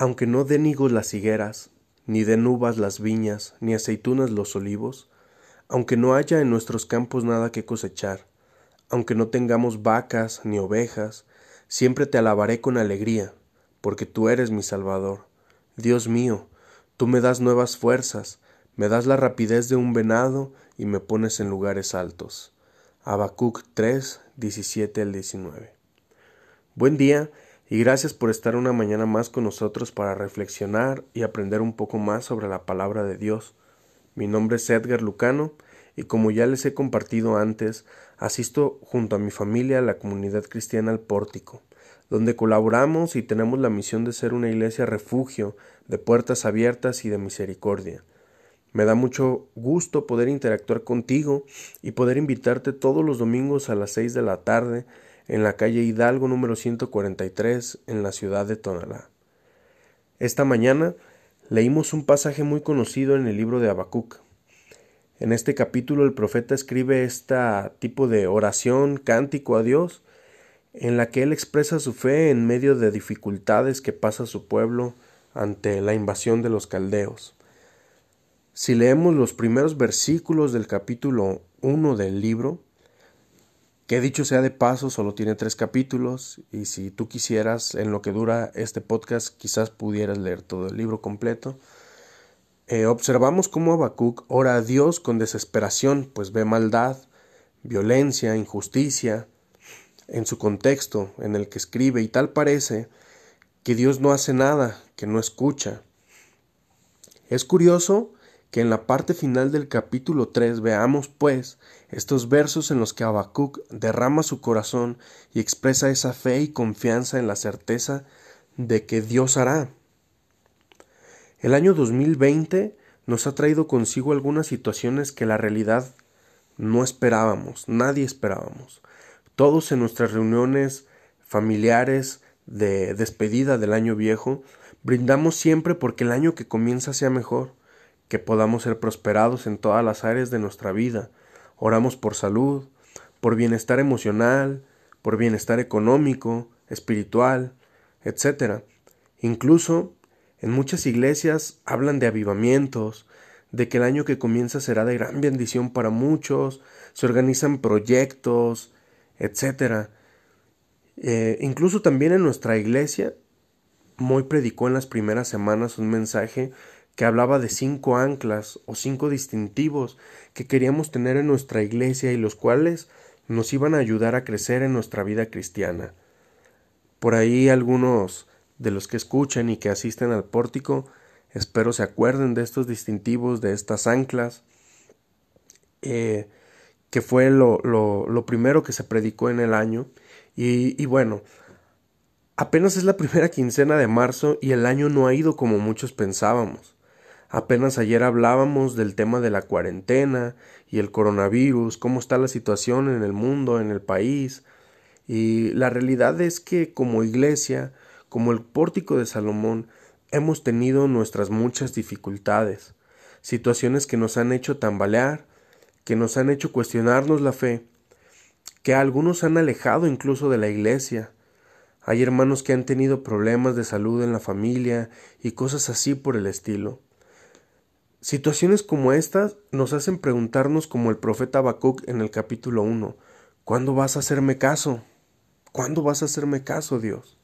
Aunque no den higos las higueras, ni den uvas las viñas, ni aceitunas los olivos, aunque no haya en nuestros campos nada que cosechar, aunque no tengamos vacas ni ovejas, siempre te alabaré con alegría, porque tú eres mi Salvador. Dios mío, tú me das nuevas fuerzas, me das la rapidez de un venado y me pones en lugares altos. Habacuc 3, 17 al 19. Buen día y gracias por estar una mañana más con nosotros para reflexionar y aprender un poco más sobre la palabra de Dios. Mi nombre es Edgar Lucano y como ya les he compartido antes, asisto junto a mi familia a la comunidad cristiana El Pórtico, donde colaboramos y tenemos la misión de ser una iglesia refugio, de puertas abiertas y de misericordia. Me da mucho gusto poder interactuar contigo y poder invitarte todos los domingos a las seis de la tarde en la calle Hidalgo número 143 en la ciudad de Tonalá. Esta mañana leímos un pasaje muy conocido en el libro de Habacuc. En este capítulo el profeta escribe este tipo de oración, cántico a Dios, en la que él expresa su fe en medio de dificultades que pasa su pueblo ante la invasión de los caldeos. Si leemos los primeros versículos del capítulo 1 del libro, que dicho sea de paso, solo tiene tres capítulos, y si tú quisieras, en lo que dura este podcast, quizás pudieras leer todo el libro completo. Eh, observamos cómo Habacuc ora a Dios con desesperación, pues ve maldad, violencia, injusticia en su contexto en el que escribe, y tal parece que Dios no hace nada, que no escucha. Es curioso que en la parte final del capítulo 3 veamos, pues, estos versos en los que Habacuc derrama su corazón y expresa esa fe y confianza en la certeza de que Dios hará. El año 2020 nos ha traído consigo algunas situaciones que la realidad no esperábamos, nadie esperábamos. Todos en nuestras reuniones familiares de despedida del año viejo, brindamos siempre porque el año que comienza sea mejor que podamos ser prosperados en todas las áreas de nuestra vida. Oramos por salud, por bienestar emocional, por bienestar económico, espiritual, etc. Incluso en muchas iglesias hablan de avivamientos, de que el año que comienza será de gran bendición para muchos, se organizan proyectos, etc. Eh, incluso también en nuestra iglesia, Moy predicó en las primeras semanas un mensaje que hablaba de cinco anclas o cinco distintivos que queríamos tener en nuestra iglesia y los cuales nos iban a ayudar a crecer en nuestra vida cristiana. Por ahí algunos de los que escuchan y que asisten al pórtico espero se acuerden de estos distintivos, de estas anclas, eh, que fue lo, lo, primero que se predicó en el año. y bueno, apenas es la primera quincena de marzo y el año no ha ido como muchos pensábamos. Apenas ayer hablábamos del tema de la cuarentena y el coronavirus, cómo está la situación en el mundo, en el país. Y la realidad es que como iglesia, como el pórtico de Salomón, hemos tenido nuestras muchas dificultades, situaciones que nos han hecho tambalear, que nos han hecho cuestionarnos la fe, que algunos han alejado incluso de la iglesia. Hay hermanos que han tenido problemas de salud en la familia y cosas así por el estilo. Situaciones como estas nos hacen preguntarnos como el profeta Habacuc en el capítulo 1, ¿cuándo vas a hacerme caso? ¿Cuándo vas a hacerme caso, Dios?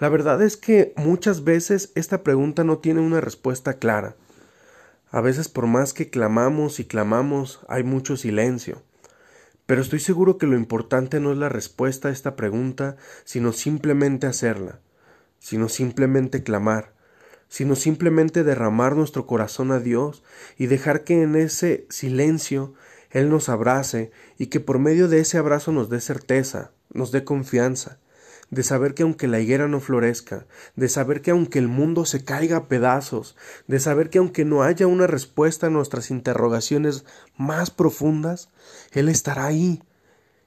La verdad es que muchas veces esta pregunta no tiene una respuesta clara. A veces por más que clamamos y clamamos hay mucho silencio. Pero estoy seguro que lo importante no es la respuesta a esta pregunta, sino simplemente hacerla, sino simplemente clamar, sino simplemente derramar nuestro corazón a Dios y dejar que en ese silencio Él nos abrace y que por medio de ese abrazo nos dé certeza, nos dé confianza, de saber que aunque la higuera no florezca, de saber que aunque el mundo se caiga a pedazos, de saber que aunque no haya una respuesta a nuestras interrogaciones más profundas, Él estará ahí,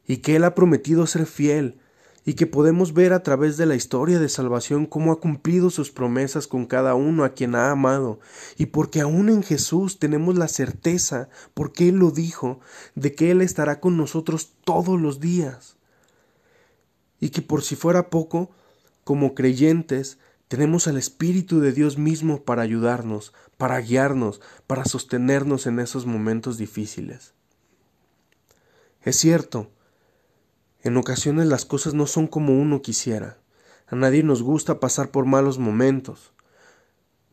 y que Él ha prometido ser fiel, y que podemos ver a través de la historia de salvación cómo ha cumplido sus promesas con cada uno a quien ha amado, y porque aún en Jesús tenemos la certeza, porque Él lo dijo, de que Él estará con nosotros todos los días. Y que por si fuera poco, como creyentes, Tenemos al Espíritu de Dios mismo para ayudarnos, para guiarnos, para sostenernos en esos momentos difíciles. Es cierto, en ocasiones las cosas no son como uno quisiera. A nadie nos gusta pasar por malos momentos.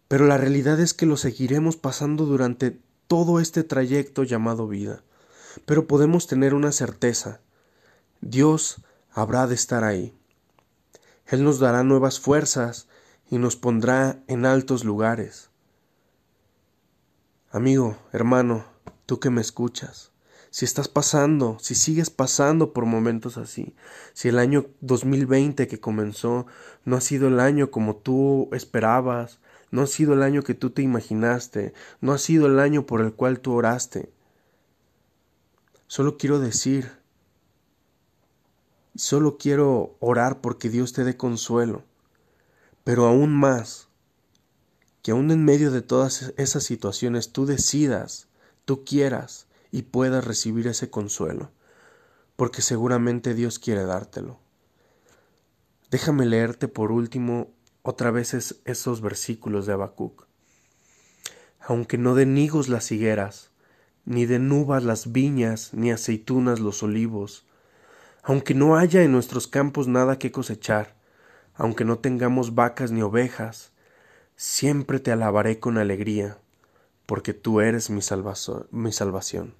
Pero la realidad es que lo seguiremos pasando durante todo este trayecto llamado vida. Pero podemos tener una certeza. Dios habrá de estar ahí. Él nos dará nuevas fuerzas y nos pondrá en altos lugares. Amigo, hermano, tú que me escuchas, si estás pasando, si sigues pasando por momentos así, si el año 2020 que comenzó no ha sido el año como tú esperabas, no ha sido el año que tú te imaginaste, no ha sido el año por el cual tú oraste. Solo quiero decir, solo quiero orar porque Dios te dé consuelo, pero aún más, que aún en medio de todas esas situaciones tú decidas, tú quieras y puedas recibir ese consuelo, porque seguramente Dios quiere dártelo. Déjame leerte por último otra vez esos versículos de Habacuc. Aunque no den higos las higueras, ni den uvas las viñas, ni aceitunas los olivos, aunque no haya en nuestros campos nada que cosechar, aunque no tengamos vacas ni ovejas, siempre te alabaré con alegría, porque tú eres mi, mi salvación.